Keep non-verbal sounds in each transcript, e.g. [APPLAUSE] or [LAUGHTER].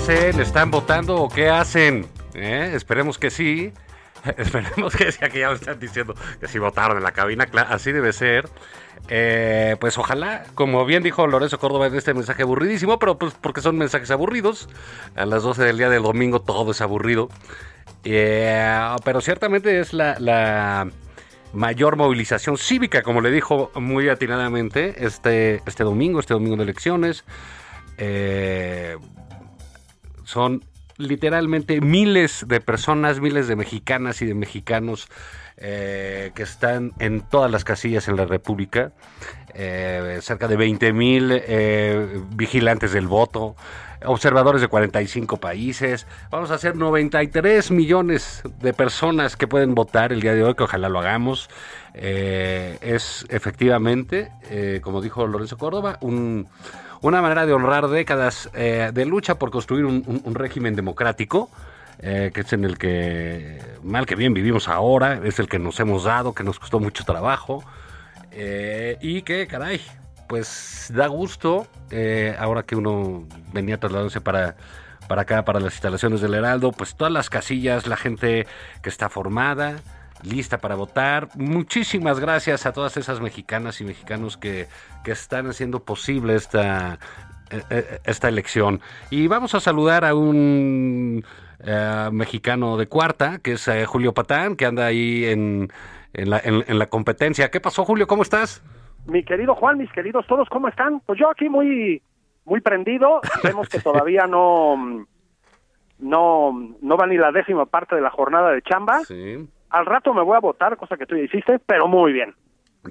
Hacen? ¿Están votando o qué hacen? ¿Eh? Esperemos que sí. [LAUGHS] Esperemos que aquí ya me están diciendo que sí votaron en la cabina, así debe ser. Eh, pues ojalá, como bien dijo Lorenzo Córdoba en este mensaje aburridísimo, pero pues porque son mensajes aburridos. A las 12 del día del domingo todo es aburrido. Eh, pero ciertamente es la, la mayor movilización cívica, como le dijo muy atinadamente este, este domingo, este domingo de elecciones. Eh, son literalmente miles de personas, miles de mexicanas y de mexicanos eh, que están en todas las casillas en la República. Eh, cerca de 20 mil eh, vigilantes del voto, observadores de 45 países. Vamos a hacer 93 millones de personas que pueden votar el día de hoy, que ojalá lo hagamos. Es efectivamente, como dijo Lorenzo Córdoba, un, una manera de honrar décadas eh, de lucha por construir un, régimen democrático. eh, que es en el que mal que bien vivimos ahora, es el que nos hemos dado, que nos costó mucho trabajo, eh, y que, caray, pues da gusto, ahora que uno venía trasladándose para, para acá, para las instalaciones del Heraldo, pues todas las casillas, la gente que está formada, lista para votar. Muchísimas gracias a todas esas mexicanas y mexicanos que, que están haciendo posible esta, eh, eh, esta elección. Y vamos a saludar a un eh, mexicano de cuarta, que es Julio Patán, que anda ahí en, en, la, en- en la competencia. ¿Qué pasó, Julio? ¿Cómo estás? Mi querido Juan, mis queridos todos, ¿cómo están? Pues yo aquí muy muy prendido. Vemos que [LAUGHS] todavía no no no va ni la décima parte de la jornada de chamba. Sí. Al rato me voy a votar, cosa que tú ya hiciste, pero muy bien.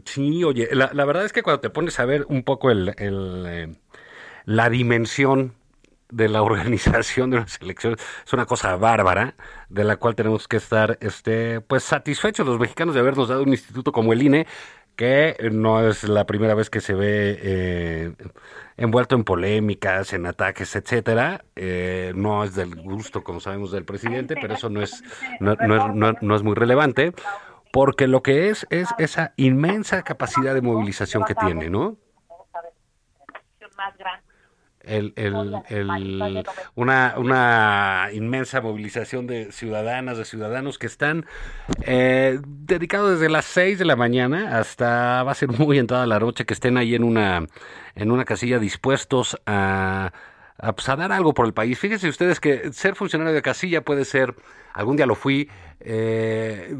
Sí, oye, la, verdad es que cuando te pones a ver un poco el, el, eh, la dimensión de la [LAUGHS] organización de unas elecciones es una cosa bárbara de la cual tenemos que estar este pues satisfechos los mexicanos de habernos dado un instituto como el INE que no es la primera vez que se ve eh, envuelto en polémicas, en ataques, etcétera. Eh, no es del gusto, como sabemos, del presidente, pero eso no es, no, no no- no es muy relevante, porque lo que es es esa inmensa capacidad de movilización que tiene, ¿no? El, el- el- una, una inmensa movilización de ciudadanas, de ciudadanos que están eh, dedicados desde las 6 de la mañana hasta va a ser muy entrada la noche, que estén ahí en una, en una casilla dispuestos a, a, pues, a dar algo por el país. Fíjense ustedes que ser funcionario de casilla puede ser, algún día lo fui, eh,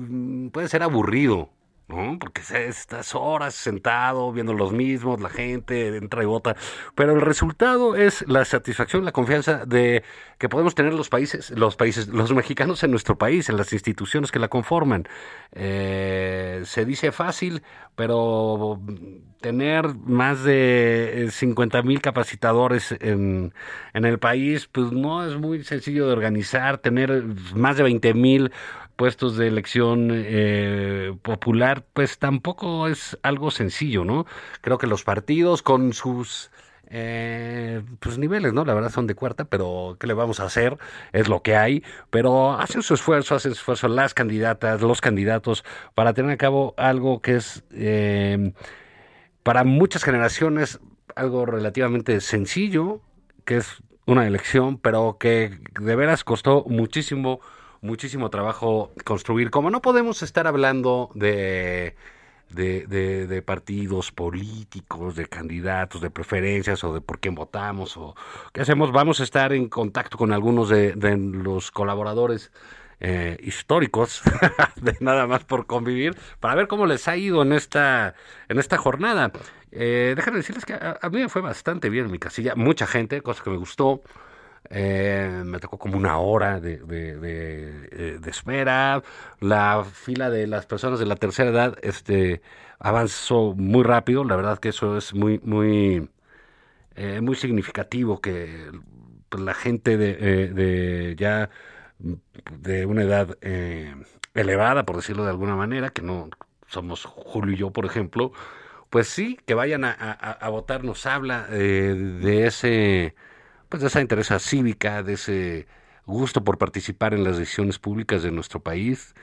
puede ser aburrido. ¿No? Porque estás horas sentado viendo los mismos, la gente entra y vota, pero el resultado es la satisfacción, la confianza de que podemos tener los países, los países, los mexicanos en nuestro país, en las instituciones que la conforman. Eh, se dice fácil, pero tener más de 50 mil capacitadores en, en el país, pues no es muy sencillo de organizar, tener más de 20 mil puestos de elección eh, popular, pues tampoco es algo sencillo, ¿no? Creo que los partidos con sus eh, pues niveles, ¿no? La verdad son de cuarta, pero ¿qué le vamos a hacer? Es lo que hay, pero hacen su esfuerzo, hacen su esfuerzo las candidatas, los candidatos, para tener a cabo algo que es eh, para muchas generaciones algo relativamente sencillo, que es una elección, pero que de veras costó muchísimo muchísimo trabajo construir. Como no podemos estar hablando de, de, de, partidos políticos, de candidatos, de preferencias o de por quién votamos o qué hacemos. Vamos a estar en contacto con algunos de, de los colaboradores eh, históricos, [LAUGHS] de nada más por convivir, para ver cómo les ha ido en esta, en esta jornada. Eh, déjenme decirles que a, mí me fue bastante bien en mi casilla, mucha gente, cosa que me gustó. Eh, me tocó como una hora de, de, de, espera. La fila de las personas de la tercera edad este, avanzó muy rápido. La verdad que eso es muy, muy, muy significativo que pues, la gente de, ya de una edad eh, elevada, por decirlo de alguna manera, que no somos Julio y yo, por ejemplo, pues sí, que vayan a, votar nos habla eh, de ese, pues de esa interés cívica, de ese gusto por participar en las decisiones públicas de nuestro país.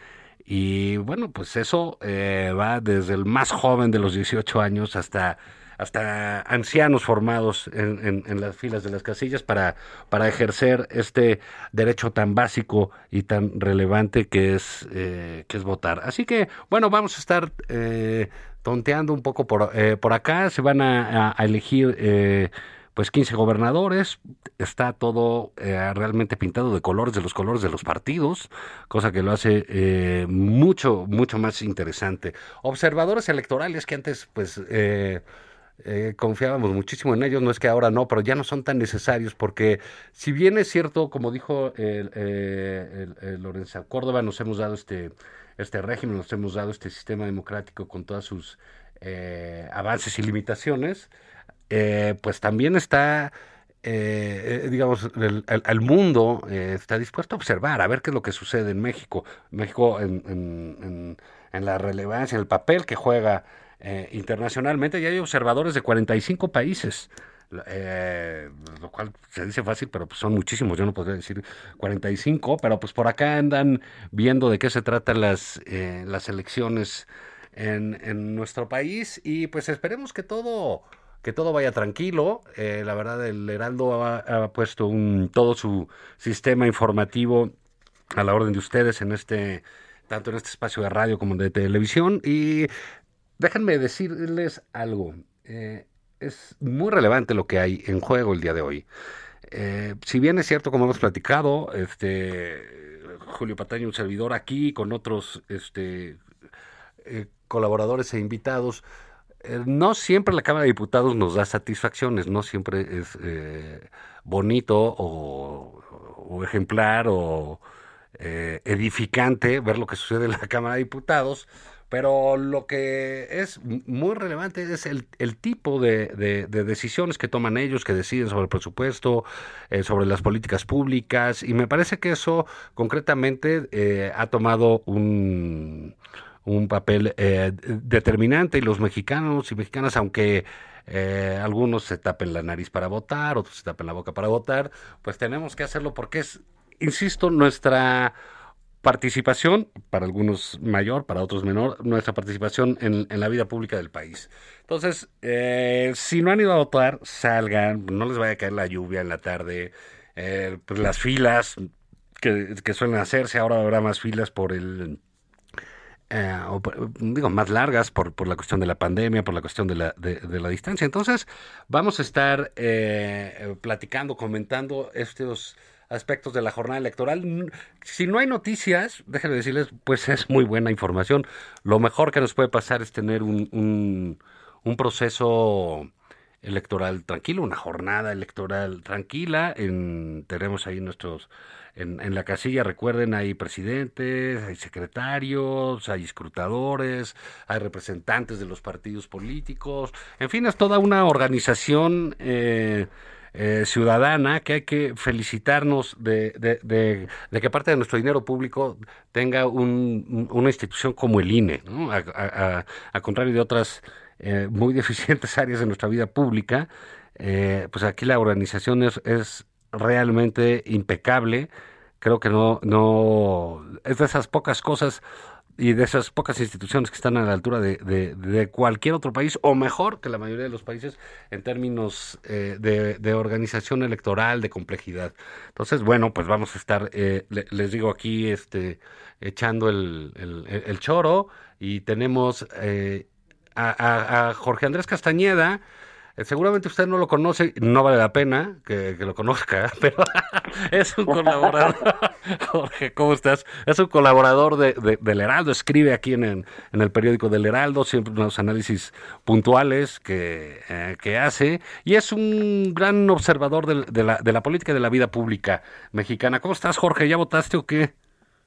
Y bueno, pues eso eh, va desde el más joven de los 18 años hasta hasta ancianos formados en, en, las filas de las casillas para, para ejercer este derecho tan básico y tan relevante que es, eh, que es votar. Así que, bueno, vamos a estar eh, tonteando un poco por, por acá. Se van a, elegir pues 15 gobernadores, está todo realmente pintado de colores, de los colores de los partidos, cosa que lo hace mucho, mucho más interesante. Observadores electorales que antes, pues, eh, confiábamos muchísimo en ellos, no es que ahora no, pero ya no son tan necesarios porque si bien es cierto, como dijo el, eh, Lorenzo Córdoba, nos hemos dado este, este régimen, nos hemos dado este sistema democrático con todas sus eh, avances y limitaciones, pues también está... digamos, el, mundo está dispuesto a observar, a ver qué es lo que sucede en México. México en, en, en la relevancia, en el papel que juega eh, internacionalmente ya hay observadores de 45 países. Eh, lo cual se dice fácil, pero pues son muchísimos, yo no podría decir 45, pero pues por acá andan viendo de qué se tratan las, eh, las elecciones en, en, nuestro país y pues esperemos que todo que todo vaya tranquilo. la verdad, el Heraldo ha, puesto un, todo su sistema informativo a la orden de ustedes en este tanto en este espacio de radio como de televisión y Déjenme decirles algo. Eh, es muy relevante lo que hay en juego el día de hoy. Eh, si bien es cierto, como hemos platicado, este Julio Pataño, un servidor aquí, con otros este, eh, colaboradores e invitados, no siempre la Cámara de Diputados nos da satisfacciones, no siempre es bonito o, ejemplar o edificante ver lo que sucede en la [LAUGHS] Cámara de Diputados pero lo que es muy relevante es el, el tipo de, de, decisiones que toman ellos, que deciden sobre el presupuesto, eh, sobre las políticas públicas, y me parece que eso concretamente eh, ha tomado un, un papel eh, determinante y los mexicanos y mexicanas, aunque algunos se tapen la nariz para votar, otros se tapen la boca para votar, pues tenemos que hacerlo porque es, insisto, nuestra participación, para algunos mayor, para otros menor, nuestra participación en, la vida pública del país. Entonces, eh, si no han ido a votar, salgan, no les vaya a caer la lluvia en la tarde, eh, pues las filas que, suelen hacerse, ahora habrá más filas por el... Eh, digo, más largas por, por la cuestión de la pandemia, por la cuestión de la, de, la distancia. Entonces, vamos a estar platicando, comentando estos aspectos de la jornada electoral. Si no hay noticias, déjenme decirles, pues es muy buena información. Lo mejor que nos puede pasar es tener un, un, proceso electoral tranquilo, una jornada electoral tranquila. En, tenemos ahí nuestros, en, la casilla, recuerden, hay presidentes, hay secretarios, hay escrutadores, hay representantes de los partidos políticos, en fin, es toda una organización. Eh, eh, ciudadana que hay que felicitarnos de, de, que parte de nuestro dinero público tenga una institución como el INE, a, contrario de otras eh, muy [LAUGHS] deficientes áreas de nuestra vida pública, eh, pues aquí la organización es, es realmente impecable. Creo que no, no es de esas pocas cosas y de esas pocas instituciones que están a la altura de, de, cualquier otro país, o mejor que la mayoría de los países en términos eh, de, organización electoral, de complejidad. Entonces, bueno, pues vamos a estar, eh, les digo aquí, este, echando el, el, choro y tenemos... Eh, a, a Jorge Andrés Castañeda, seguramente usted no lo conoce, no vale la pena que, lo conozca, [LAUGHS] pero [LAUGHS] es un colaborador. [LAUGHS] Jorge, ¿cómo estás? Es un colaborador de, del Heraldo, escribe aquí en, en, el periódico del Heraldo, siempre unos análisis puntuales que, eh, que hace, y es un gran observador de, de, la, de la política de la vida pública mexicana. ¿Cómo estás, Jorge? ¿Ya votaste o qué?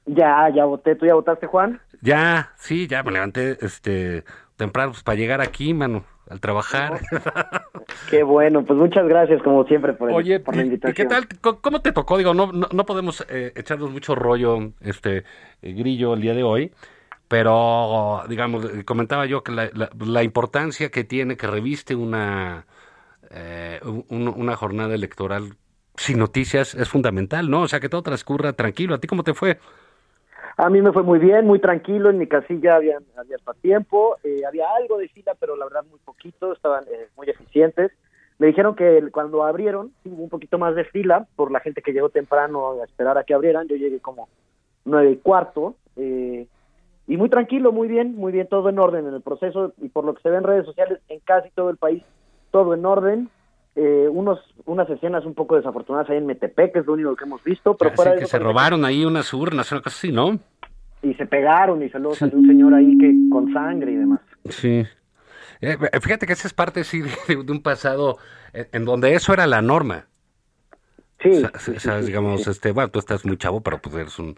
Ya, ya voté. ¿Tú ya votaste, Juan? Ya, sí, ya me levanté este temprano pues, para llegar aquí, mano al trabajar. Qué bueno, pues muchas gracias como siempre por, el, por la invitación. ¿y qué tal? ¿Cómo te tocó? Digo, no, no, podemos eh, echarnos mucho rollo, este eh, grillo, el día de hoy, pero digamos, eh, comentaba yo que la, la, importancia que tiene que reviste una, eh, una jornada electoral sin noticias es fundamental, ¿no? O sea, que todo transcurra tranquilo. ¿A ti cómo te fue? A mí me fue muy bien, muy tranquilo, en mi casilla había, había tiempo, eh, había algo de fila, pero la verdad muy poquito, estaban eh, muy eficientes. Me dijeron que cuando abrieron, un poquito más de fila por la gente que llegó temprano a esperar a que abrieran, yo llegué como nueve y cuarto, eh, y muy tranquilo, muy bien, muy bien, todo en orden en el proceso, y por lo que se ve en redes sociales, en casi todo el país, todo en orden, unos unas escenas un poco desafortunadas ahí en Metepec, que es lo único que hemos visto, pero para que se robaron ahí unas urnas, una cosa así, ¿no? y se pegaron y salió, salió un señor ahí que con sangre y demás. Sí. Eh, fíjate que esa es parte sí [LAUGHS] de, un pasado en, donde eso era la norma. Sí. digamos, este, bueno, tú estás muy chavo, pero pues eres un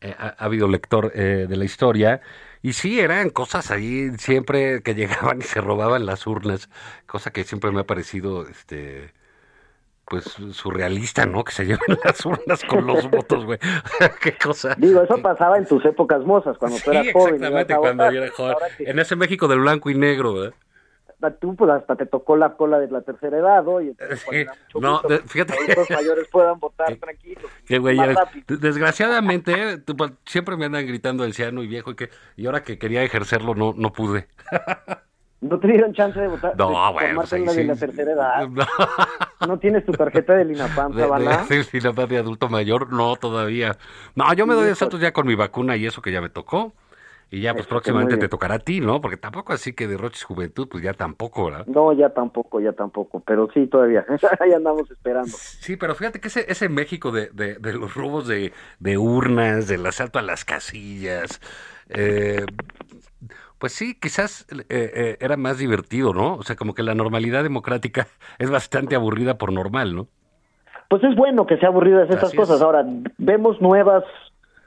eh, ha, habido lector eh, de la historia y sí eran cosas ahí siempre que llegaban [LAUGHS] y se robaban las urnas, cosa que siempre me ha parecido este pues surrealista, ¿no? Que se lleven [LAUGHS] las urnas con los votos, güey. [LAUGHS] Qué cosa. Digo, eso pasaba en tus épocas mozas, cuando tú eras joven. Exactamente, cuando yo era joven. En ese México del blanco y negro, ¿verdad? Tú, pues hasta te tocó la cola de la tercera edad, oye. Sí. No, fíjate. Que los mayores puedan votar tranquilos. Qué güey, desgraciadamente, [LAUGHS] pues, siempre me andan gritando anciano y viejo y que y ahora que quería ejercerlo no no pude. ¿No te dieron chance de votar? No, bueno. Pues de la tercera edad. No. tienes tu tarjeta del INAPAM, [LAUGHS] de, de, [LAUGHS] INAPAM de adulto mayor? No, todavía. No, yo me doy el salto ya con mi vacuna y eso que ya me tocó. Y ya, pues próximamente te tocará a ti, ¿no? Porque tampoco así que derroches juventud, pues ya tampoco, ¿verdad? No, ya tampoco, ya tampoco, pero sí, todavía. [LAUGHS] Ahí andamos esperando. Sí, pero fíjate que ese, ese México de, de, de los robos de, de urnas, del asalto a las casillas, eh, pues sí, quizás eh, eh, era más divertido, ¿no? O sea, como que la normalidad democrática [LAUGHS] es bastante aburrida por normal, ¿no? Pues es bueno que sea aburrida esas cosas. Ahora, vemos nuevas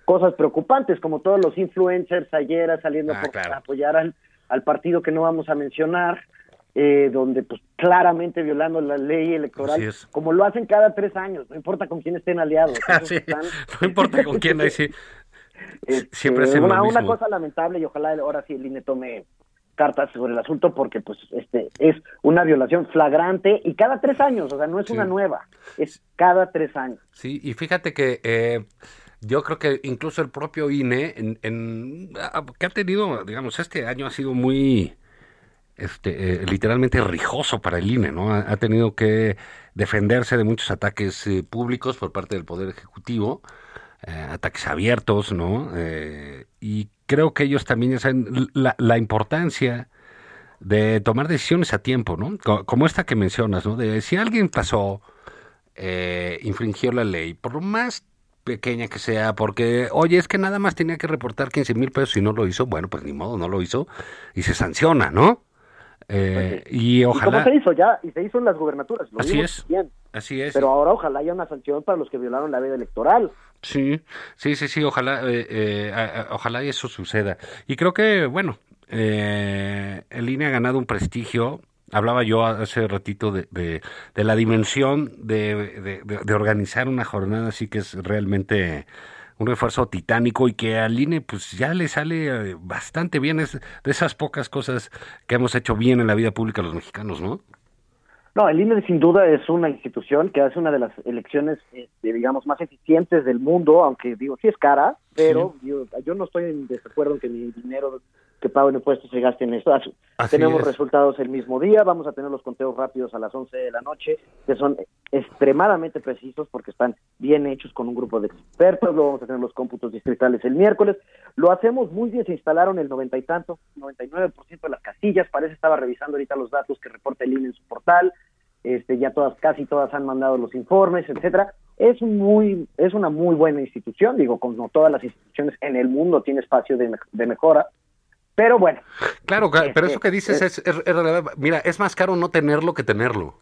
cosas preocupantes, como todos los influencers ayer saliendo ah, a apoyar al, al, partido que no vamos a mencionar, eh, donde pues claramente violando la ley electoral, como lo hacen cada tres años, no importa con quién estén aliados. [LAUGHS] no importa con quién, ahí sí. Siempre es una, una cosa lamentable y ojalá ahora sí el INE tome cartas sobre el asunto porque pues este es una violación flagrante y cada tres años, o sea, no es una nueva, es cada tres años. Sí, y fíjate que eh, yo creo que incluso el propio INE, en, ah, que ha tenido, digamos, este año ha sido muy, este, eh, literalmente rijoso para el INE, ¿no? Ha, tenido que defenderse de muchos ataques eh, públicos por parte del Poder Ejecutivo. Eh, ataques abiertos, ¿no? Y creo que ellos también saben la, la, importancia de tomar decisiones a tiempo, ¿no? Como esta que mencionas, ¿no? De si alguien pasó, infringió la ley, por más pequeña que sea, porque, oye, es que nada más tenía que reportar 15 mil pesos y no lo hizo, bueno, pues ni modo, no lo hizo y se sanciona, ¿no? Eh, pues y ojalá. ¿Y cómo se hizo ya? Y se hizo en las gubernaturas. así es. Así es. Pero ahora ojalá haya una sanción para los que violaron la ley electoral. Sí, sí, sí, sí. Ojalá, eh, eh, ojalá eso suceda. Y creo que, bueno, eh, el INE ha ganado un prestigio. Hablaba yo hace ratito de, de, de la dimensión de, de, organizar una jornada así que es realmente un esfuerzo titánico y que al INE pues ya le sale eh, bastante bien, es de esas pocas cosas que hemos hecho bien en la vida pública los mexicanos, ¿no? No, el INE sin duda es una institución que hace una de las elecciones, este, digamos, más eficientes del mundo, aunque digo, sí es cara, pero yo, no estoy en desacuerdo en que mi dinero que pago en impuestos se gaste en esto. Tenemos resultados el mismo día, vamos a tener los conteos rápidos a las 11 de la noche, que son extremadamente precisos porque están bien hechos con un grupo de expertos, luego vamos a tener los cómputos distritales el miércoles, lo hacemos muy bien, se instalaron el noventa y tanto, 99% de las casillas, parece estaba revisando ahorita los datos que reporta el INE en su portal, este ya todas, casi todas han mandado los informes, etcétera, es muy, es una muy buena institución, digo, como todas las instituciones en el mundo tiene espacio de, de mejora, pero bueno. Claro, pero eso que dices es, es, es, mira, es más caro no tenerlo que tenerlo.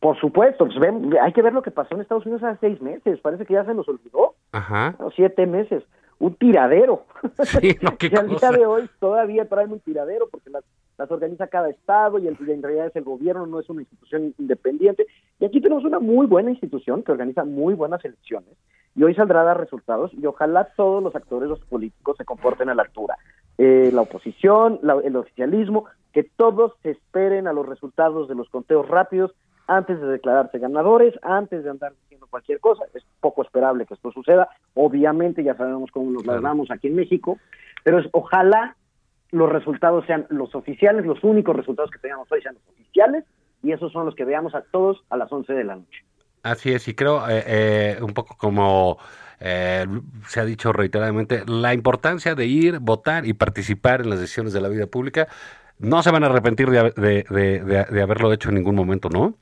Por supuesto, pues ven, hay que ver lo que pasó en Estados Unidos hace seis meses, parece que ya se nos olvidó. Ajá. Siete meses, un tiradero. Sí, no, [LAUGHS] qué y al cosa. día de hoy todavía traen un tiradero porque las, las organiza cada estado y, el, y en realidad es el gobierno, no es una institución independiente. Y aquí tenemos una muy buena institución que organiza muy buenas elecciones y hoy saldrá a dar resultados y ojalá todos los actores, los políticos se comporten a la altura. Eh, la oposición, la, el oficialismo, que todos se esperen a los resultados de los conteos rápidos antes de declararse ganadores, antes de andar diciendo cualquier cosa. Es poco esperable que esto suceda. Obviamente ya sabemos cómo nos Claro. aquí en México, pero es, ojalá los resultados sean los oficiales, los únicos resultados que tengamos hoy sean los oficiales y esos son los que veamos a todos a las 11 de la noche. Así es, y creo eh, eh, un poco como eh, se ha dicho reiteradamente, la importancia de ir, votar y participar en las decisiones de la vida pública. No se van a arrepentir de, de, de, de, de haberlo hecho en ningún momento, ¿no?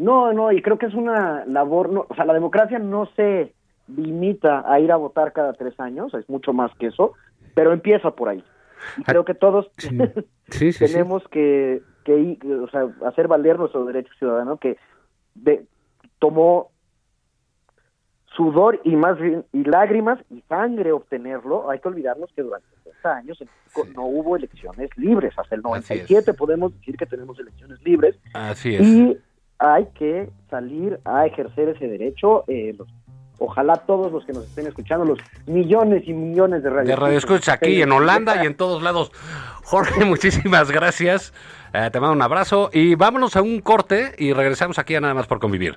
No, no, y creo que es una labor, no, o sea, la democracia no se limita a ir a votar cada tres años, es mucho más que eso, pero empieza por ahí. Y creo que todos Sí, sí, [LAUGHS] sí. tenemos que, que o sea, hacer valer nuestro derecho ciudadano que de, tomó sudor y más y lágrimas y sangre obtenerlo. Hay que olvidarnos que durante 60 años en México no hubo elecciones libres. Hasta el Así es. 97 podemos decir que tenemos elecciones libres Así es. y hay que salir a ejercer ese derecho. eh, los- ojalá todos los que nos estén escuchando, los millones y millones de radio De Radio Escucha aquí en Holanda y en todos lados. Jorge, [LAUGHS] muchísimas gracias. Eh, te mando un abrazo y vámonos a un corte y regresamos aquí a Nada más por convivir.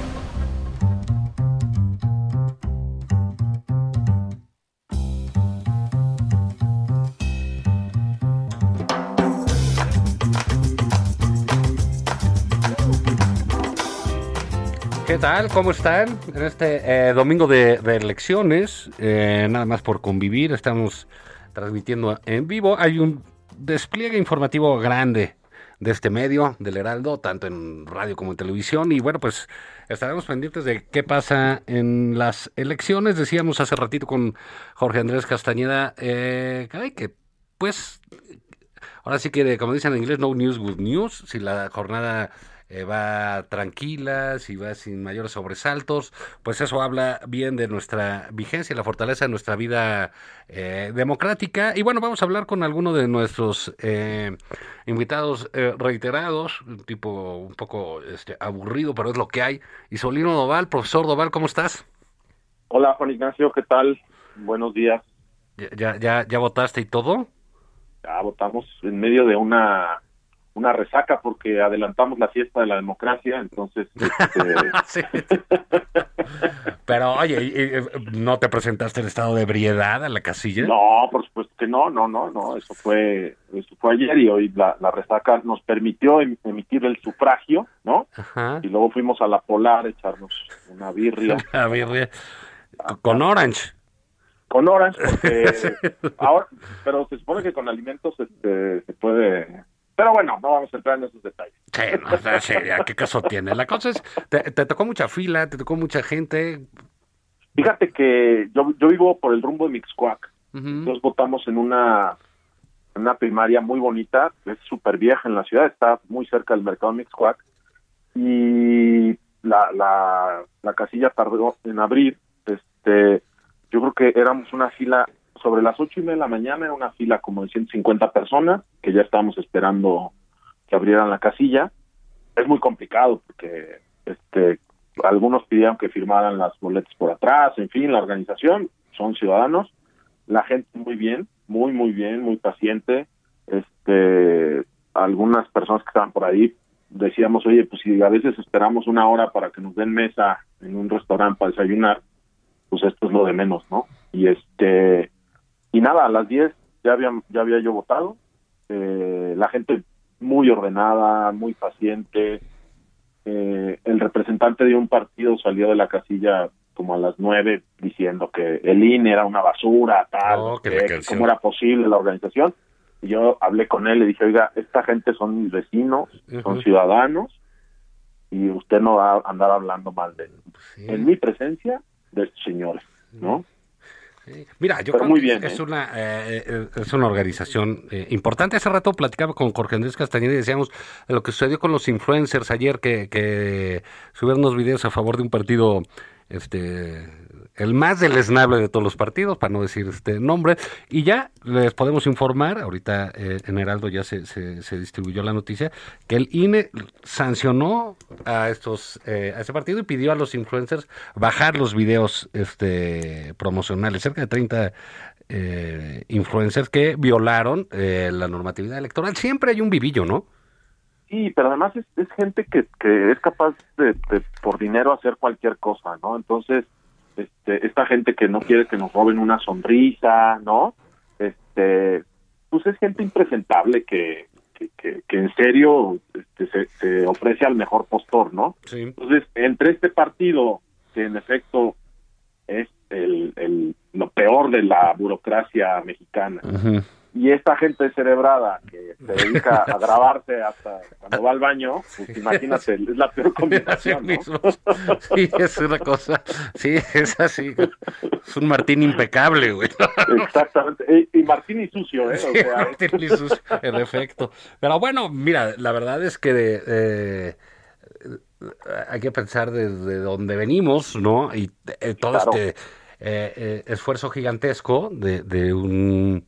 Tal? ¿Cómo están? En este eh, domingo de, elecciones, eh, nada más por convivir, estamos transmitiendo en vivo. Hay un despliegue informativo grande de este medio, del Heraldo, tanto en radio como en televisión. Y bueno, pues estaremos pendientes de qué pasa en las elecciones. Decíamos hace ratito con Jorge Andrés Castañeda, eh, que pues ahora sí que, como dicen en inglés, no news, good news. Si la jornada eh, va tranquila, si va sin mayores sobresaltos, pues eso habla bien de nuestra vigencia y la fortaleza de nuestra vida eh, democrática. Y bueno, vamos a hablar con alguno de nuestros eh, invitados eh, reiterados, un tipo un poco este, aburrido, pero es lo que hay. Isolino Doval, profesor Doval, ¿cómo estás? Hola Juan Ignacio, ¿qué tal? Buenos días. ¿Ya, ya, ya, ya votaste y todo? Ya votamos en medio de una una resaca porque adelantamos la fiesta de la democracia, entonces [LAUGHS] este. Pero oye, ¿y- y- ¿no te presentaste en estado de ebriedad a la casilla? no, por supuesto que no, no, no, no, eso fue eso fue ayer y hoy la, la resaca nos permitió em- emitir el sufragio, ¿no? Ajá. Y luego fuimos a la Polar a echarnos una birria. A ver, eh, con Orange. con horas, porque [LAUGHS] ahora, pero se supone que con alimentos este, se puede pero bueno, no vamos a entrar en esos detalles. Sí, no, seria, ¿qué caso tiene? La cosa es, te, tocó mucha fila, te tocó mucha gente. Fíjate que yo, yo vivo por el rumbo de Mixcoac. Nos votamos en una, una primaria muy bonita, es súper vieja en la ciudad, está muy cerca del mercado Mixcoac. Y la, la, la casilla tardó en abrir. Este, yo creo que éramos una fila sobre las ocho y media de la mañana era una fila como de 150 personas que ya estábamos esperando que abrieran la casilla. Es muy complicado porque este algunos pidieron que firmaran las boletas por atrás, en fin, la organización son ciudadanos, la gente muy bien, muy muy bien, muy paciente. Este algunas personas que estaban por ahí decíamos, "Oye, pues si a veces esperamos una hora para que nos den mesa en un restaurante para desayunar, pues esto es lo de menos, ¿no?" Y este y nada, a las 10 ya había, ya había yo votado, eh, la gente muy ordenada, muy paciente, eh, el representante de un partido salió de la casilla como a las 9 diciendo que el INE era una basura, tal, oh, cómo era posible la organización. Y yo hablé con él y dije, oiga, esta gente son mis vecinos, son ciudadanos, y usted no va a andar hablando mal de ellos. En mi presencia, de estos señores, ¿no? Mira, yo creo que es, ¿eh? una, eh, eh, es una organización importante. Hace rato platicaba con Jorge Andrés Castañeda y decíamos lo que sucedió con los influencers ayer que, que subieron unos videos a favor de un partido este el más deleznable de todos los partidos, para no decir este nombre, y ya les podemos informar, ahorita eh, en Heraldo ya se, se, distribuyó la noticia, que el INE sancionó a estos eh, a ese partido y pidió a los influencers bajar los videos este promocionales, cerca de 30 eh, influencers que violaron la normatividad electoral. Siempre hay un vivillo, ¿no? Sí, pero además es, gente que, que es capaz de, por dinero hacer cualquier cosa, ¿no? Entonces, este, esta gente que no quiere que nos roben una sonrisa, ¿no? Este, pues es gente impresentable que, que, que, en serio este, se, ofrece al mejor postor, ¿no? Sí. Entonces, entre este partido, que en efecto es el, el lo peor de la burocracia mexicana, y esta gente cerebrada que se dedica a [LAUGHS] grabarse hasta cuando va al baño, pues imagínate, es la peor [LAUGHS] combinación. Sí, es una cosa, sí, es así, es un Martín impecable, güey. Exactamente, y, Martín y sucio, ¿eh? O sea, Martín y sucio, en efecto. Pero bueno, mira, la verdad es que eh, hay que pensar desde donde venimos, ¿no? Y eh, todo este eh, esfuerzo gigantesco de, de un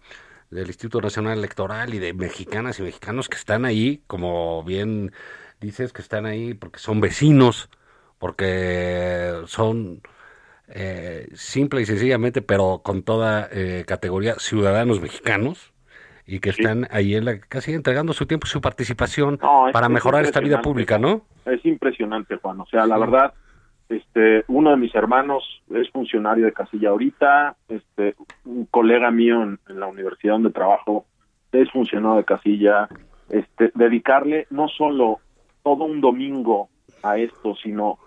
del Instituto Nacional Electoral y de mexicanas y mexicanos que están ahí, como bien dices, que están ahí porque son vecinos, porque son eh, simple y sencillamente, pero con toda eh, categoría, ciudadanos mexicanos y que están ahí en la casi entregando su tiempo y su participación para mejorar esta vida pública, ¿no? Es impresionante, Juan. O sea, la verdad, este, uno de mis hermanos es funcionario de casilla ahorita, este, un colega mío en, la universidad donde trabajo es funcionario de casilla, este, dedicarle no solo todo un domingo a esto, sino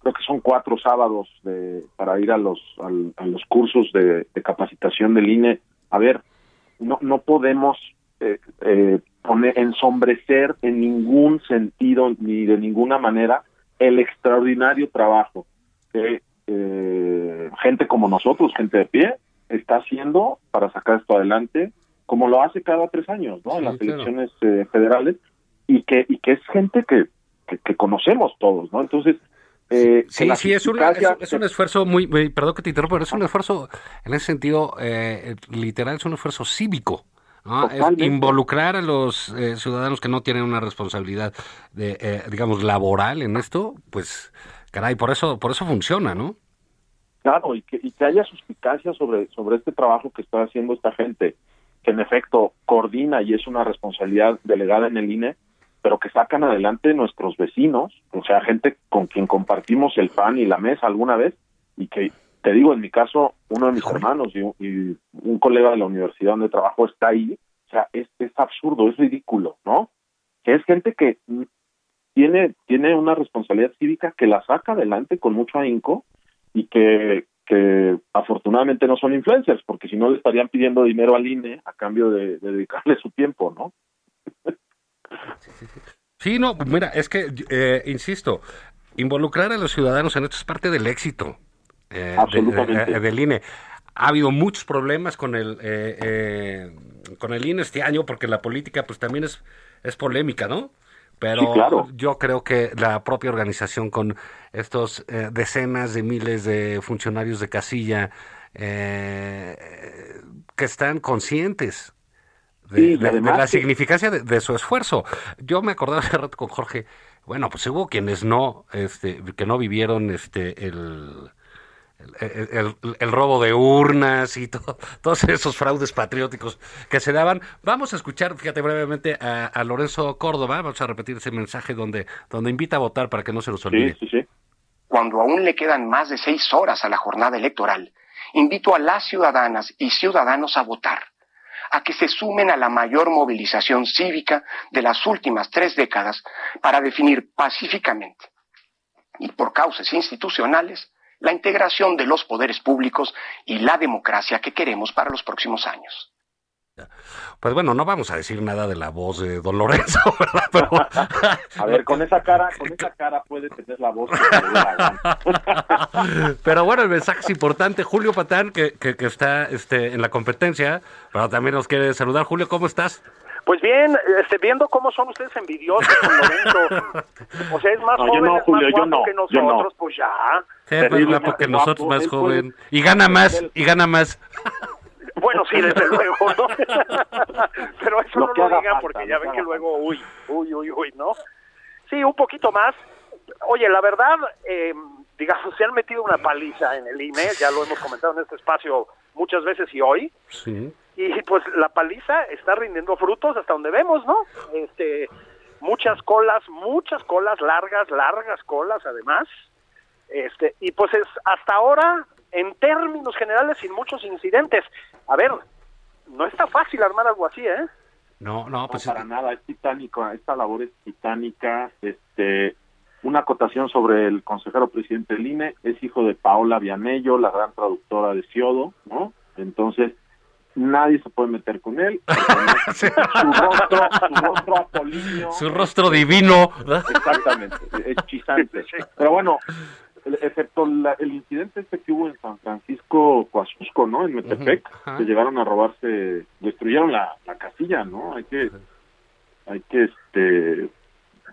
creo que son cuatro sábados de, para ir a los, a, los cursos de, capacitación del INE. A ver, no, no podemos eh, eh, poner, ensombrecer en ningún sentido ni de ninguna manera el extraordinario trabajo que eh, gente como nosotros, gente de pie, está haciendo para sacar esto adelante, como lo hace cada tres años, ¿no? en las elecciones eh, federales, y que, y que es gente que, que, conocemos todos, ¿no? Entonces, eh, sí, sí, es, un, es, un esfuerzo muy, perdón que te interrumpa, pero es un esfuerzo, en ese sentido, eh, literal, es un esfuerzo cívico. Es involucrar a los eh, ciudadanos que no tienen una responsabilidad, de, eh, digamos, laboral en esto, pues, caray, por eso, por eso funciona, ¿no? Claro, y que, y que haya suspicacia sobre, sobre este trabajo que está haciendo esta gente, que en efecto coordina y es una responsabilidad delegada en el INE, pero que sacan adelante nuestros vecinos, o sea, gente con quien compartimos el pan y la mesa alguna vez, y que te digo, en mi caso, uno de mis hermanos y, un colega de la universidad donde trabajo está ahí. O sea, es, es absurdo, es ridículo, ¿no? Que es gente que tiene, tiene una responsabilidad cívica que la saca adelante con mucho ahínco y que que afortunadamente no son influencers, porque si no le estarían pidiendo dinero al INE a cambio de, dedicarle su tiempo, ¿no? Sí, no, mira, es que, eh, insisto, involucrar a los ciudadanos en esto es parte del éxito eh, eh, del INE. Ha habido muchos problemas con el con el INE este año porque la política pues también es, es polémica, ¿no? Pero yo creo que la propia organización con estos eh, decenas de miles de funcionarios de casilla eh, que están conscientes de, la significancia de, su esfuerzo. Yo me acordaba hace rato con Jorge, bueno, pues hubo quienes no, este, que no vivieron este, el, el, robo de urnas y [LAUGHS] todos esos fraudes patrióticos que se daban. Vamos a escuchar, fíjate brevemente, a, Lorenzo Córdoba, vamos a repetir ese mensaje donde, donde invita a votar para que no se los olvide. Cuando aún le quedan más de seis horas a la jornada electoral, invito a las ciudadanas y ciudadanos a votar, a que se sumen a la mayor movilización cívica de las últimas tres décadas para definir pacíficamente y por causas institucionales la integración de los poderes públicos y la democracia que queremos para los próximos años. Pues bueno, no vamos a decir nada de la voz de Don Lorenzo, [LAUGHS] a ver, con esa cara, con esa cara puede tener la voz. [LAUGHS] pero bueno, el mensaje es importante. Julio Patán, que, que, que está este, en la competencia, pero también nos quiere saludar. Julio, ¿cómo estás? Pues bien, este, viendo cómo son ustedes envidiosos con Lorenzo. O sea, es más joven, es más guapo que nosotros, pues ya. Sí, es más guapo que nosotros, más joven. Y gana más, y gana más. Bueno, sí, desde [LAUGHS] luego, ¿no? Pero eso no lo digan porque ya ven que luego, uy, uy, uy, uy, ¿no? Sí, un poquito más. Oye, la verdad, eh, digamos, se han metido una paliza en el INE, ya lo hemos comentado en este espacio muchas veces y hoy. Sí y [LAUGHS] pues la paliza está rindiendo frutos hasta donde vemos, ¿no? Este, muchas colas, muchas colas, largas, largas colas además. Este, y pues es hasta ahora, en términos generales, sin muchos incidentes. A ver, no está fácil armar algo así, ¿eh? No, no, pues para nada, es titánico, esta labor es titánica, este, una acotación sobre el consejero presidente del INE, es hijo de Paola Vianello, la gran traductora de Siodo, ¿no? Entonces, nadie se puede meter con él. [LAUGHS] su rostro, su rostro. Su rostro divino. Exactamente, hechizante. Pero bueno, excepto el incidente este que hubo en San Francisco Coasusco, ¿no? En Metepec, que llegaron a robarse, destruyeron la, la casilla, ¿no? Hay que, hay que, este,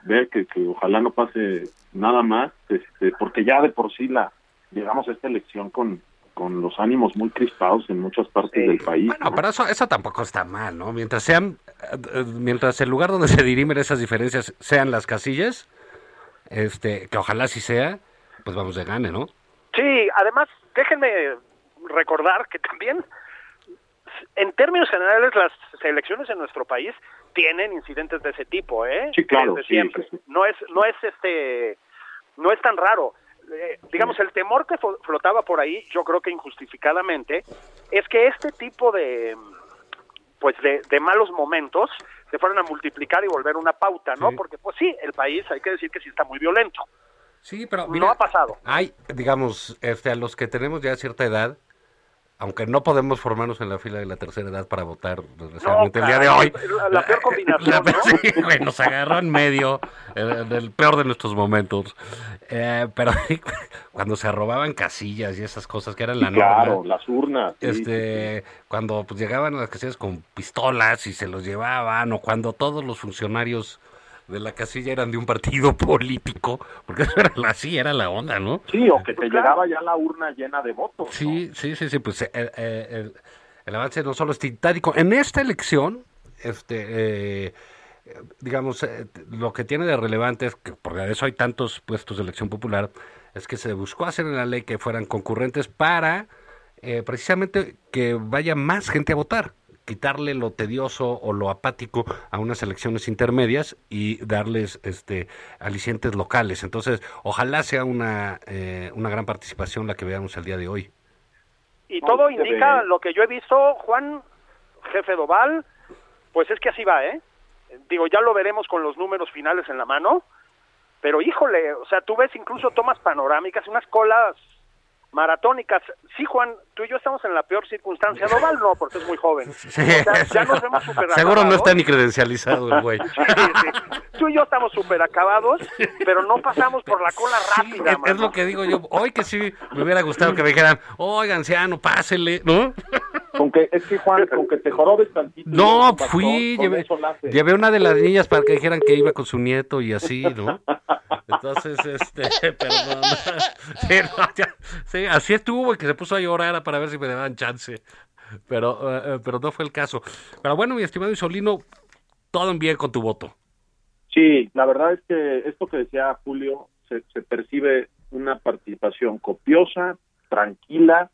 ver que, que ojalá no pase nada más, este, porque ya de por sí la, llegamos a esta elección con con los ánimos muy crispados en muchas partes del país. Bueno, pero eso, eso tampoco está mal, ¿no? Mientras sean, eh, mientras el lugar donde se dirimen esas diferencias sean las casillas, este, que ojalá sí sea, pues vamos de gane, ¿no? Sí, además, déjenme recordar que también, en términos generales, las elecciones en nuestro país tienen incidentes de ese tipo, ¿eh? Sí, claro. Desde siempre. No es, no es este, no es tan raro. Eh, digamos, el temor que flotaba por ahí, yo creo que injustificadamente, es que este tipo de, pues de, malos momentos se fueran a multiplicar y volver una pauta, ¿no? Porque, pues sí, el país, hay que decir que sí está muy violento. Sí, pero no ha pasado. Hay, digamos, este, a los que tenemos ya cierta edad, aunque no podemos formarnos en la fila de la tercera edad para votar desgraciadamente el día de hoy. La, peor combinación, ¿no? [LAUGHS] nos agarró en medio del peor de nuestros momentos. Eh, pero [LAUGHS] cuando se robaban casillas y esas cosas que eran la claro, las urnas. este, cuando pues, llegaban a las casillas con pistolas y se los llevaban, o cuando todos los funcionarios de la casilla eran de un partido [LAUGHS] político, porque eso era así, era la onda, ¿no? Sí, o que te llegaba ya la urna llena de votos. Sí, sí, sí, sí, pues eh, eh, el, avance no solo es titánico. En esta elección, este, eh, digamos, lo que tiene de relevante es que, por eso hay tantos puestos de elección popular, es que se buscó hacer en la ley que fueran concurrentes para precisamente que vaya más gente a votar quitarle lo tedioso o lo apático a unas elecciones intermedias y darles este alicientes locales. Entonces, ojalá sea una, eh, una gran participación la que veamos el día de hoy. Y todo indica lo que yo he visto, Juan, jefe Doval, pues es que así va, ¿eh? Digo, ya lo veremos con los números finales en la mano, pero híjole, o sea, tú ves incluso tomas panorámicas, unas colas maratónicas. Sí, Juan, tú y yo estamos en la peor circunstancia. Doval no, porque es muy joven. ya nos vemos super [LAUGHS] Seguro no está ni credencializado el güey. [LAUGHS] Tú y yo estamos súper acabados, pero no pasamos por la cola rápida. es, lo que digo yo. Hoy que sí me hubiera gustado que me dijeran, oiga, anciano, pásele, ¿no? Aunque es que Juan, aunque te jorobes tantito. No, fui, llevé, llevé, una de las niñas para que dijeran que iba con su nieto y así, ¿no? [LAUGHS] Entonces, este, [LAUGHS] perdón. [LAUGHS] Sí, así estuvo, y que se puso a llorar para ver si me daban chance. Pero, eh, eh, pero no fue el caso. Pero bueno, mi estimado Isolino, todo en bien con tu voto. Sí, la verdad es que esto que decía Julio, se, se percibe una participación copiosa, tranquila,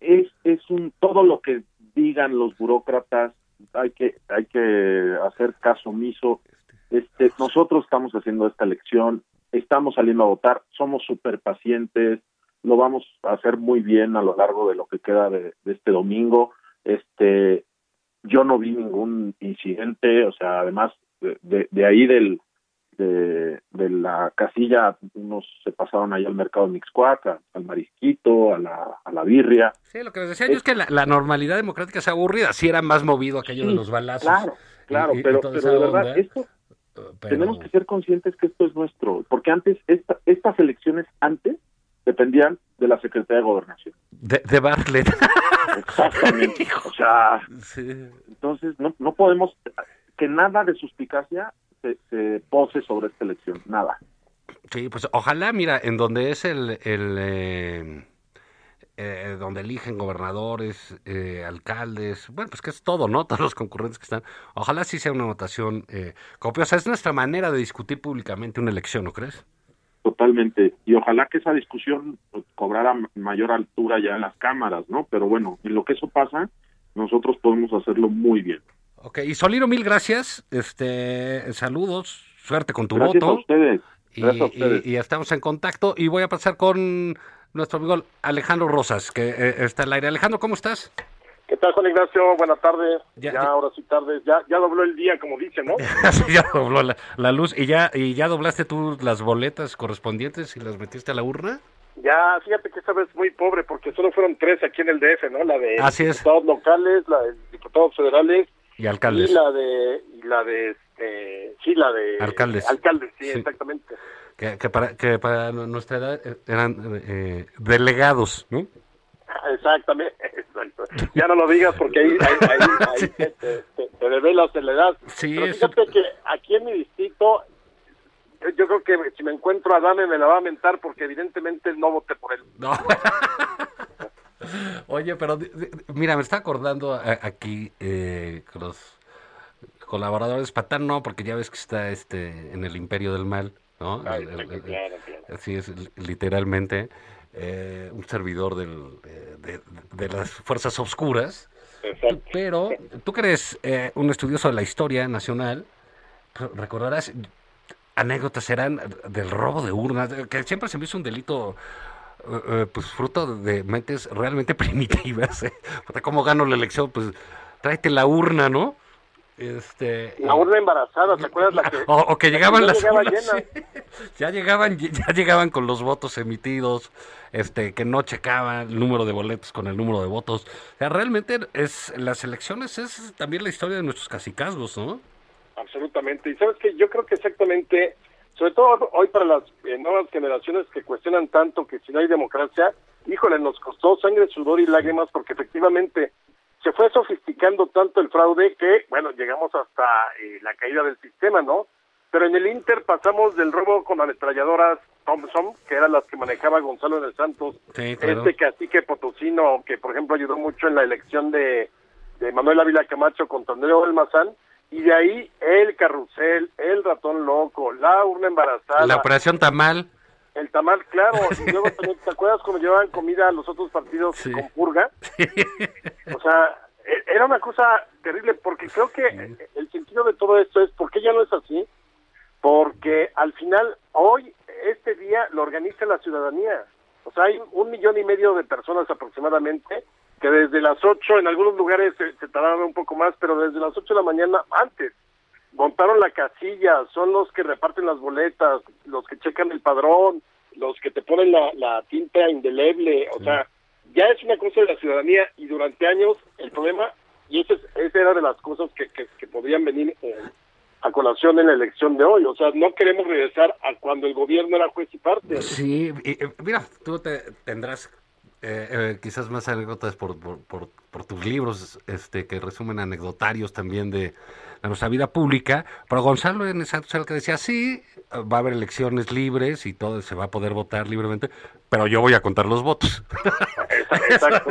es, es un todo lo que digan los burócratas hay que hay que hacer caso omiso este nosotros estamos haciendo esta elección estamos saliendo a votar somos súper pacientes lo vamos a hacer muy bien a lo largo de lo que queda de, este domingo este yo no vi ningún incidente o sea además de, de ahí del de, la casilla, unos se pasaron ahí al mercado Mixcuac, al marisquito, a la, a la birria. Sí, lo que les decía yo es que la, normalidad democrática es aburrida, si era más movido aquello de los balazos. Claro, claro, pero, de verdad, esto, tenemos que ser conscientes que esto es nuestro, porque antes, esta, estas elecciones antes dependían de la Secretaría de Gobernación. De, de Bartlett. Exactamente. [LAUGHS] o sea, entonces no, no podemos, que nada de suspicacia se, pose sobre esta elección, nada. Sí, pues ojalá, mira, en donde es el, el eh, eh, donde eligen gobernadores, eh, alcaldes, bueno, pues que es todo, ¿no? [LAUGHS] Todos los concurrentes que están. Ojalá sí sea una votación copiosa. Es nuestra manera de discutir públicamente una elección, ¿no crees? Totalmente. Y ojalá que esa discusión cobrara mayor altura ya en las cámaras, ¿no? Pero bueno, en lo que eso pasa, nosotros podemos hacerlo muy bien. Ok, y Solino, mil gracias. Este, saludos, suerte con tu gracias voto. A ustedes. Gracias y, a ustedes. Y, estamos en contacto. Y voy a pasar con nuestro amigo Alejandro Rosas, que eh, está el aire. Alejandro, ¿cómo estás? ¿Qué tal, Juan Ignacio? Buenas tardes. Ya, ahora sí tardes. Ya, ya dobló el día, como dicen, ¿no? [LAUGHS] ya dobló la, luz. ¿Y ya, ¿Y ya doblaste tú las boletas correspondientes y las metiste a la urna? Ya, fíjate que esta vez muy pobre, porque solo fueron tres aquí en el DF, ¿no? La de Así diputados locales, la de diputados federales y alcaldes. Y la de, y la de este, sí, la de alcaldes. Alcaldes, sí, exactamente. Que, que, para, que para nuestra edad eh, eran eh, delegados, ¿no? Exactamente, [LAUGHS] exacto. Ya no lo digas porque ahí, ahí, ahí, [LAUGHS] te, te, te, revelas de la edad. Sí, Pero fíjate que aquí en mi distrito, yo, creo que si me encuentro a Dame me la va a mentar porque evidentemente no voté por él. No. [LAUGHS] Oye, pero mira, me está acordando aquí eh, con los colaboradores Patán, no, porque ya ves que está este en el imperio del mal, ¿no? Así es, literalmente, eh, un servidor del, de, las fuerzas oscuras. Pero, tú crees eres un estudioso de la historia nacional, recordarás, anécdotas eran del robo de urnas, que siempre se me hizo un delito eh, eh, pues fruto de mentes realmente [LAUGHS] primitivas. ¿eh? ¿Cómo gano la elección? Pues tráete la urna, ¿no? Este, la urna embarazada, ¿te acuerdas la que? [LAUGHS] O, que llegaban las [LAUGHS] ya llegaban, ya llegaban con los votos emitidos, este, que no checaban el número de boletos con el número de votos. O sea, realmente es las elecciones es también la historia de nuestros casicazgos, ¿no? Absolutamente. Y sabes que yo creo que exactamente sobre todo hoy para las eh, nuevas generaciones que cuestionan tanto que si no hay democracia, híjole, nos costó sangre, sudor y lágrimas porque efectivamente se fue sofisticando tanto el fraude que, bueno, llegamos hasta eh, la caída del sistema, ¿no? Pero en el Inter pasamos del robo con ametralladoras Thompson, que eran las que manejaba Gonzalo de Santos, sí, este cacique potosino, que por ejemplo ayudó mucho en la elección de, de Manuel Ávila Camacho contra Andrés Almazán, y de ahí el carrusel, el ratón loco, la urna embarazada. La operación tamal. El tamal, claro. Y luego también, ¿te acuerdas cuando llevaban comida a los otros partidos con purga? O sea, e, era una cosa terrible porque creo que el sentido de todo esto es, ¿por qué ya no es así? Porque al final, hoy, este día, lo organiza la ciudadanía. O sea, hay un millón y medio de personas aproximadamente que desde las 8, en algunos lugares se, tardaron un poco más, pero desde las 8 de la mañana antes montaron la casilla, son los que reparten las boletas, los que checan el padrón, los que te ponen la, la tinta indeleble, o sea, ya es una cosa de la ciudadanía y durante años el problema, y esa ese era de las cosas que, que, podrían venir eh, a colación en la elección de hoy, o sea, no queremos regresar a cuando el gobierno era juez y parte. Sí, mira, tú te, tendrás eh, eh, quizás más anécdotas por, por, por, tus libros este que resumen anecdotarios también de, nuestra vida pública, pero Gonzalo en esa el que decía, sí, va a haber elecciones libres y todo, se va a poder votar libremente, pero yo voy a contar los votos. Exacto.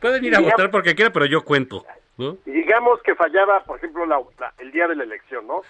pueden ir a votar porque quieran, pero yo cuento. Y digamos que fallaba, por ejemplo, la, el día de la elección, ¿no?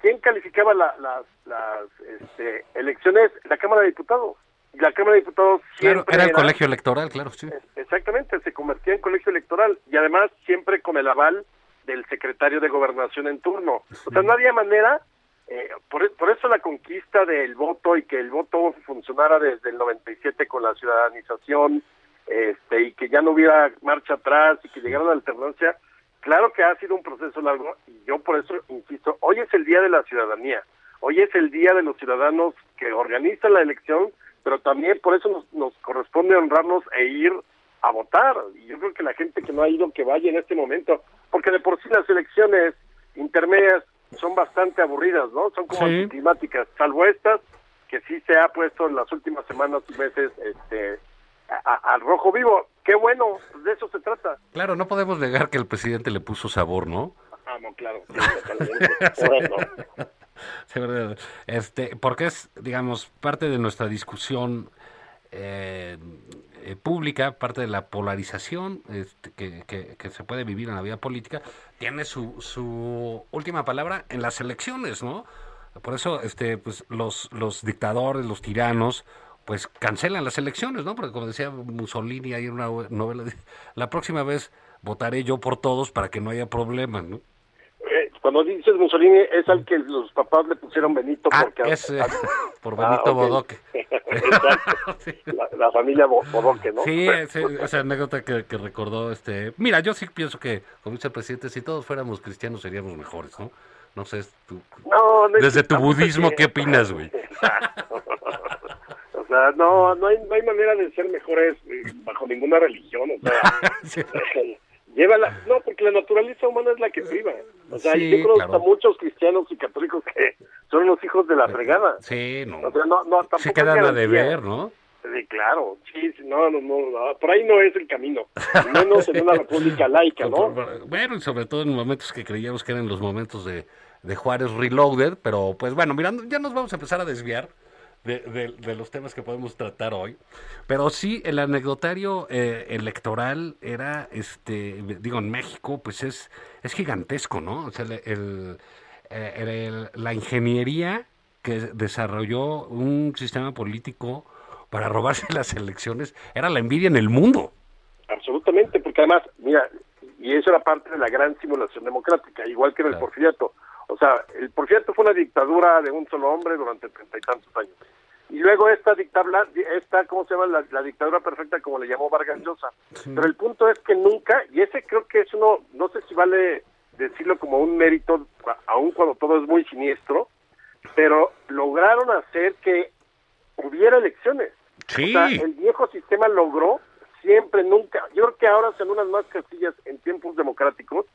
¿Quién calificaba las, las este, elecciones? La Cámara de Diputados la Cámara de Diputados siempre era el colegio electoral, claro, sí. Exactamente, se convertía en colegio electoral y además siempre con el aval del secretario de Gobernación en turno. O sea, no había manera, eh, por, por eso la conquista del voto y que el voto funcionara desde el 97 con la ciudadanización este, y que ya no hubiera marcha atrás y que llegara la alternancia, claro que ha sido un proceso largo y yo por eso insisto, hoy es el Día de la Ciudadanía, hoy es el Día de los Ciudadanos que organizan la elección pero también por eso nos, nos corresponde honrarnos e ir a votar. Y yo creo que la gente que no ha ido, que vaya en este momento, porque de por sí las elecciones intermedias son bastante aburridas, ¿no? Son como climáticas, salvo estas, que sí se ha puesto en las últimas semanas y meses este, al rojo vivo. Qué bueno, de eso se trata. Claro, no podemos negar que el presidente le puso sabor, ¿no? Ah, no, claro. [LAUGHS] [LAUGHS] Este, porque es, digamos, parte de nuestra discusión eh, eh, pública, parte de la polarización este, que, que, se puede vivir en la vida política, tiene su, su última palabra en las elecciones, ¿no? Por eso, este, pues, los, los dictadores, los tiranos, pues cancelan las elecciones, ¿no? Porque como decía Mussolini hay una novela, la próxima vez votaré yo por todos para que no haya problemas, ¿no? Cuando dices Mussolini es al que los papás le pusieron Benito ah, porque [LAUGHS] por Benito ah, Bodoque. [LAUGHS] [LAUGHS] la, familia Bodoque, ¿no? Sí, esa anécdota que, recordó este. Mira, yo sí pienso que, como dice el presidente, si todos fuéramos cristianos seríamos mejores, ¿no? No sé, tú, desde tu budismo, ¿qué opinas, güey? o sea, no, no hay, no hay manera de ser mejores bajo ninguna religión, o sea. Llévala, no, porque la naturaleza humana es la que priva. O sea, yo conozco a muchos cristianos y católicos que son los hijos de la fregada. Sí, no. O sea, no, no Se quedan a deber, ¿no? Sí, claro, sí, no, no, no, por ahí no es el camino, menos en una república laica, ¿no? [LAUGHS] Bueno, y sobre todo en momentos que creíamos que eran los momentos de, de Juárez Reloaded, pero pues bueno, mirando, ya nos vamos a empezar a desviar de, de, los temas que podemos tratar hoy. Pero sí, el anecdotario eh, electoral era, este, digo, en México, pues es, es gigantesco, ¿no? O sea, el, eh, la ingeniería que desarrolló un sistema político para robarse [LAUGHS] las elecciones era la envidia en el mundo. Absolutamente, porque además, mira, y eso era parte de la gran simulación democrática, igual que en el porfiriato. O sea, el porfiriato fue una dictadura de un solo hombre durante treinta y tantos años. Y luego esta dictadura, esta, ¿cómo se llama? La, dictadura perfecta, como le llamó Vargas Llosa. Pero el punto es que nunca, y ese creo que es uno, no sé si vale decirlo como un mérito, aun cuando todo es muy siniestro, pero lograron hacer que hubiera elecciones. Sí. O sea, el viejo sistema logró siempre, nunca, yo creo que ahora se unas más castillas en tiempos democráticos,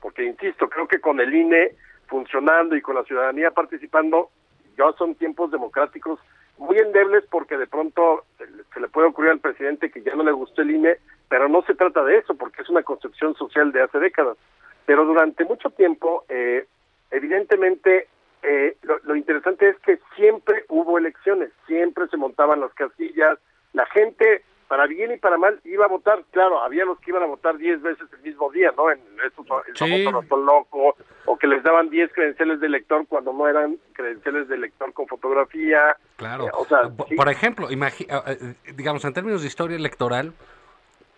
porque insisto, creo que con el INE funcionando y con la ciudadanía participando, ya son tiempos democráticos muy endebles porque de pronto se le puede ocurrir al presidente que ya no le gustó el INE, pero no se trata de eso porque es una construcción social de hace décadas. Pero durante mucho tiempo, eh, evidentemente, eh, lo, lo, interesante es que siempre hubo elecciones, siempre se montaban las casillas, la gente para bien y para mal, iba a votar. Claro, había los que iban a votar 10 veces el mismo día, ¿no? En estos, el famoso loco, o que les daban 10 credenciales de elector cuando no eran credenciales de elector con fotografía. Claro. o sea, por, ejemplo, ah, eh, digamos, en términos de historia electoral,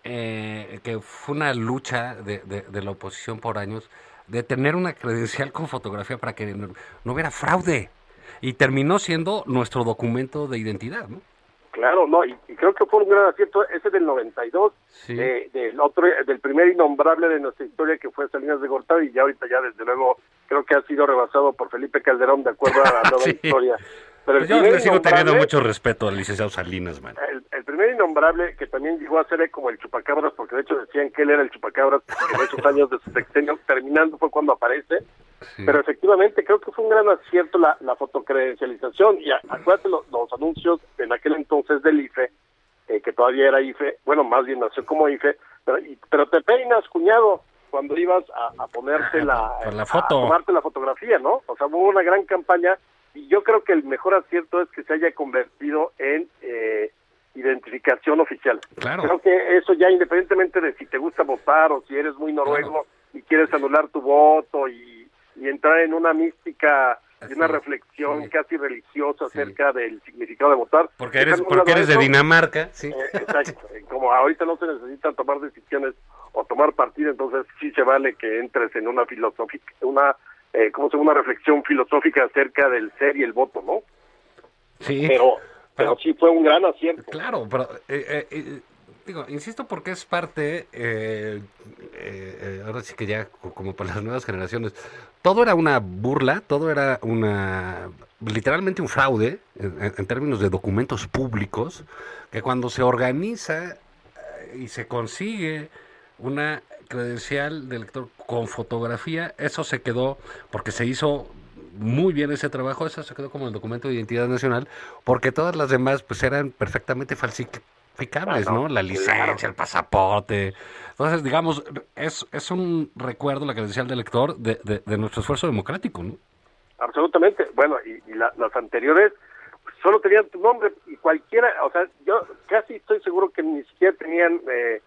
eh, que fue una lucha de, de, la oposición por años, de tener una credencial con fotografía para que no, no hubiera fraude. Y terminó siendo nuestro documento de identidad, ¿no? Claro, no, y, creo que fue un gran acierto ese del 92, del otro, del primer innombrable de nuestra historia que fue Salinas de Gortari, y ya ahorita ya desde luego creo que ha sido rebasado por Felipe Calderón de acuerdo a la [LAUGHS] nueva historia. Pero pues yo le sigo teniendo mucho respeto al licenciado Salinas, man. El, primer innombrable que también llegó a ser como el chupacabras, porque de hecho decían que él era el chupacabras en esos [LAUGHS] años de su sexenio, terminando fue cuando aparece. Pero efectivamente creo que fue un gran acierto la, la fotocredencialización. Y acuérdate los, anuncios en aquel entonces del IFE, eh, que todavía era IFE, bueno, más bien nació como IFE, pero, pero te peinas, cuñado, cuando ibas a, ponerte la, [LAUGHS] la foto. a tomarte la fotografía, ¿no? O sea, hubo una gran campaña y yo creo que el mejor acierto es que se haya convertido en eh, identificación oficial. Claro. Creo que eso ya independientemente de si te gusta votar o si eres muy noruego y quieres anular tu voto y, entrar en una mística y una reflexión casi religiosa acerca del significado de votar. Porque eres, porque eres de Dinamarca, sí. Eh, exacto. Como ahorita no se necesitan tomar decisiones o tomar partido, entonces sí se vale que entres en una filosófica, una eh, como una reflexión filosófica acerca del ser y el voto, ¿no? Sí. Pero, pero, sí fue un gran acierto. Claro, pero eh, eh, digo, insisto porque es parte, ahora sí que ya como para las nuevas generaciones, todo era una burla, todo era una, literalmente un fraude en términos de documentos públicos, que cuando se organiza y se consigue una credencial de lector con fotografía, eso se quedó porque se hizo muy bien ese trabajo, eso se quedó como el documento de identidad nacional, porque todas las demás pues eran perfectamente ¿no? La licencia, el pasaporte. Entonces, digamos, es, es un recuerdo, la credencial de lector, de, de, nuestro esfuerzo democrático, ¿no? Absolutamente. Bueno, y, las anteriores solo tenían tu nombre y cualquiera, o sea, yo casi estoy seguro que ni siquiera tenían... Eh,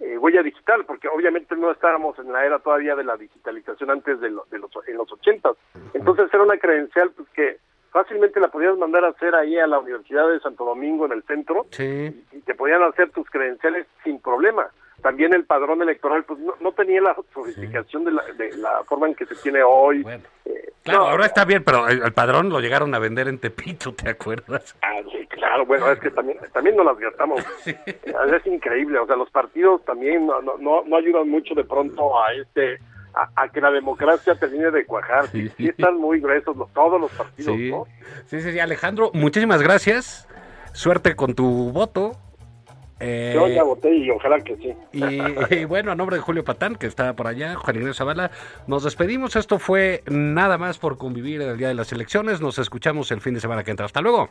eh, huella digital, porque obviamente no estábamos en la era todavía de la digitalización antes de, los, en los 80. Entonces era una credencial pues, que fácilmente la podías mandar a hacer ahí a la Universidad de Santo Domingo en el centro y, te podían hacer tus credenciales sin problema. También el padrón electoral pues no, tenía la sofisticación de, la, de, la, forma en que se tiene hoy. Eh, claro, ahora está bien, pero el, padrón lo llegaron a vender en Tepito, ¿te acuerdas? Ah, sí, claro, bueno, es que también, también no las gastamos. [LAUGHS] Es increíble, o sea, los partidos también no, no, no ayudan mucho de pronto a este a, que la democracia termine de cuajar. Sí, están muy gruesos todos los partidos, ¿no? Sí, sí, sí, Alejandro, muchísimas gracias. Suerte con tu voto. Eh, Yo ya voté y ojalá que sí. Y, bueno, a nombre de Julio Patán, que está por allá, Juan Ignacio Zavala, nos despedimos. Esto fue nada más por convivir en el día de las elecciones. Nos escuchamos el fin de semana que entra. Hasta luego.